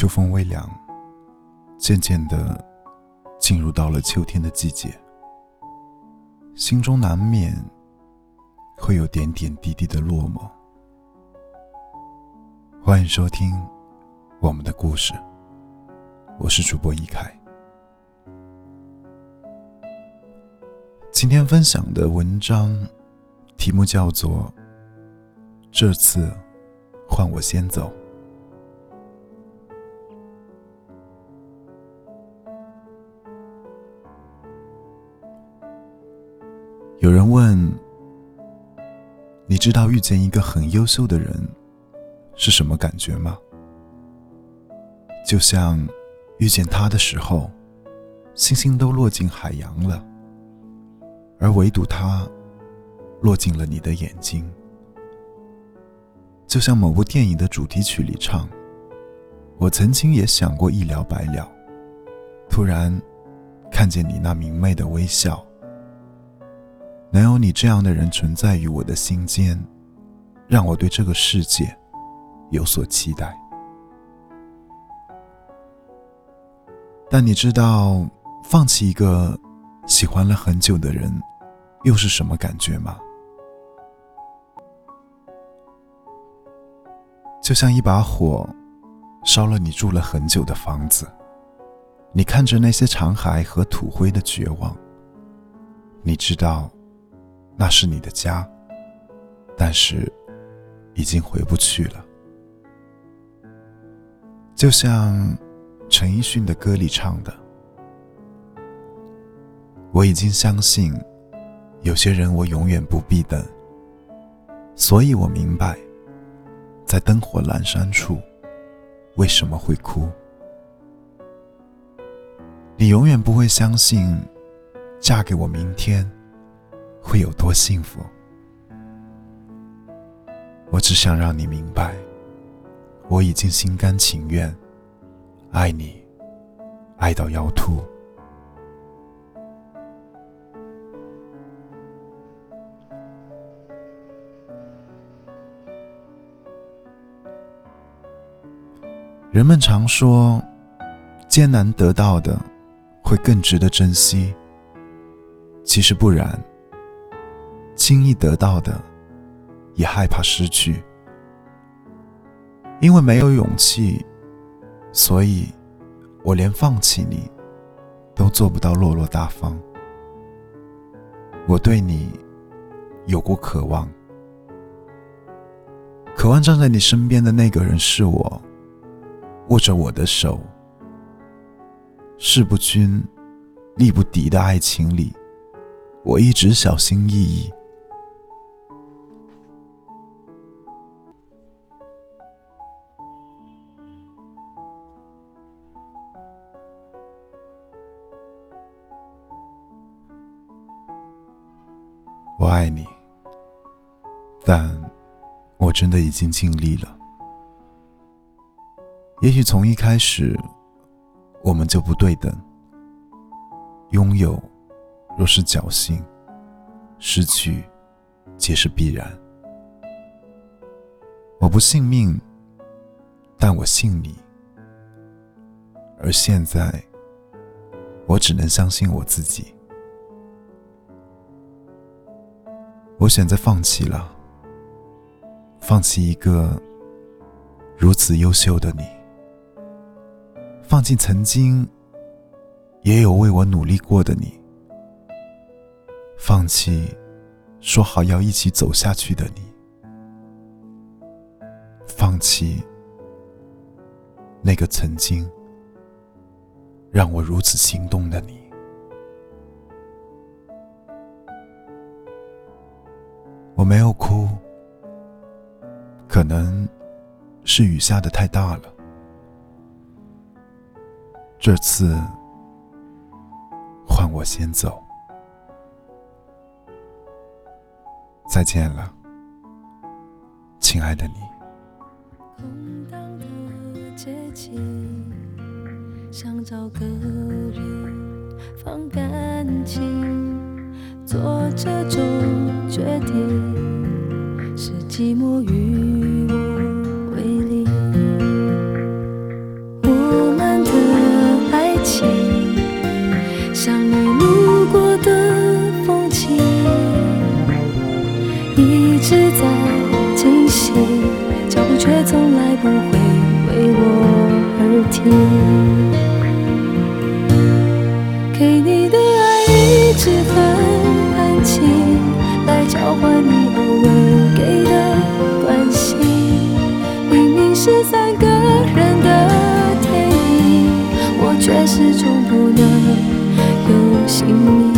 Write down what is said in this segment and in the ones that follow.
秋风微凉，渐渐的进入到了秋天的季节，心中难免会有点点滴滴的落寞。欢迎收听我们的故事，我是主播一凯。今天分享的文章题目叫做《这次换我先走》。有人问：“你知道遇见一个很优秀的人是什么感觉吗？”就像遇见他的时候，星星都落进海洋了，而唯独他落进了你的眼睛。就像某部电影的主题曲里唱：“我曾经也想过一了百了，突然看见你那明媚的微笑。”能有你这样的人存在于我的心间，让我对这个世界有所期待。但你知道，放弃一个喜欢了很久的人，又是什么感觉吗？就像一把火，烧了你住了很久的房子，你看着那些残骸和土灰的绝望，你知道。那是你的家，但是已经回不去了。就像陈奕迅的歌里唱的：“我已经相信，有些人我永远不必等，所以我明白，在灯火阑珊处，为什么会哭。你永远不会相信，嫁给我明天。”会有多幸福？我只想让你明白，我已经心甘情愿爱你，爱到要吐。人们常说，艰难得到的会更值得珍惜。其实不然。轻易得到的，也害怕失去，因为没有勇气，所以，我连放弃你，都做不到落落大方。我对你，有过渴望，渴望站在你身边的那个人是我，握着我的手，势不均，力不敌的爱情里，我一直小心翼翼。我爱你，但我真的已经尽力了。也许从一开始，我们就不对等。拥有若是侥幸，失去皆是必然。我不信命，但我信你。而现在，我只能相信我自己。我选择放弃了，放弃一个如此优秀的你，放弃曾经也有为我努力过的你，放弃说好要一起走下去的你，放弃那个曾经让我如此心动的你。我没有哭，可能是雨下的太大了。这次换我先走，再见了，亲爱的你。空荡的街景，想找个人放感情。做这种决定是寂寞与我为邻我们的爱情。像你路过的风景一直在进行脚步却从来不会为我而停。始终不能有姓名。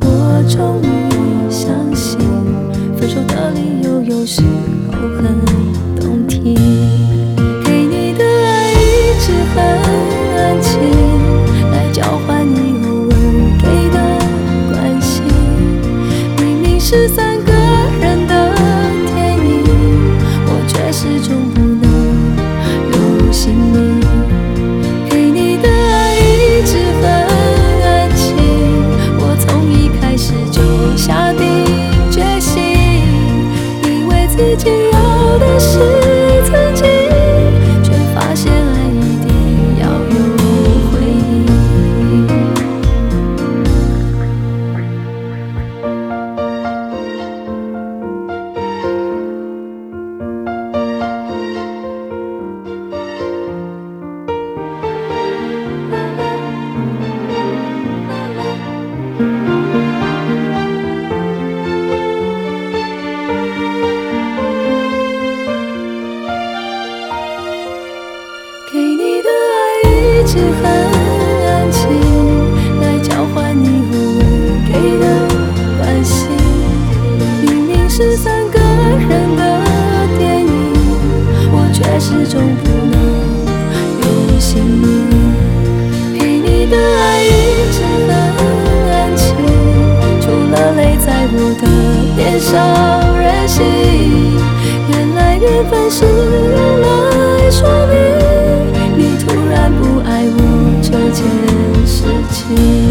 我终于相信，分手的理由有时。少任性原来缘分是用来说明你突然不爱我这件事情。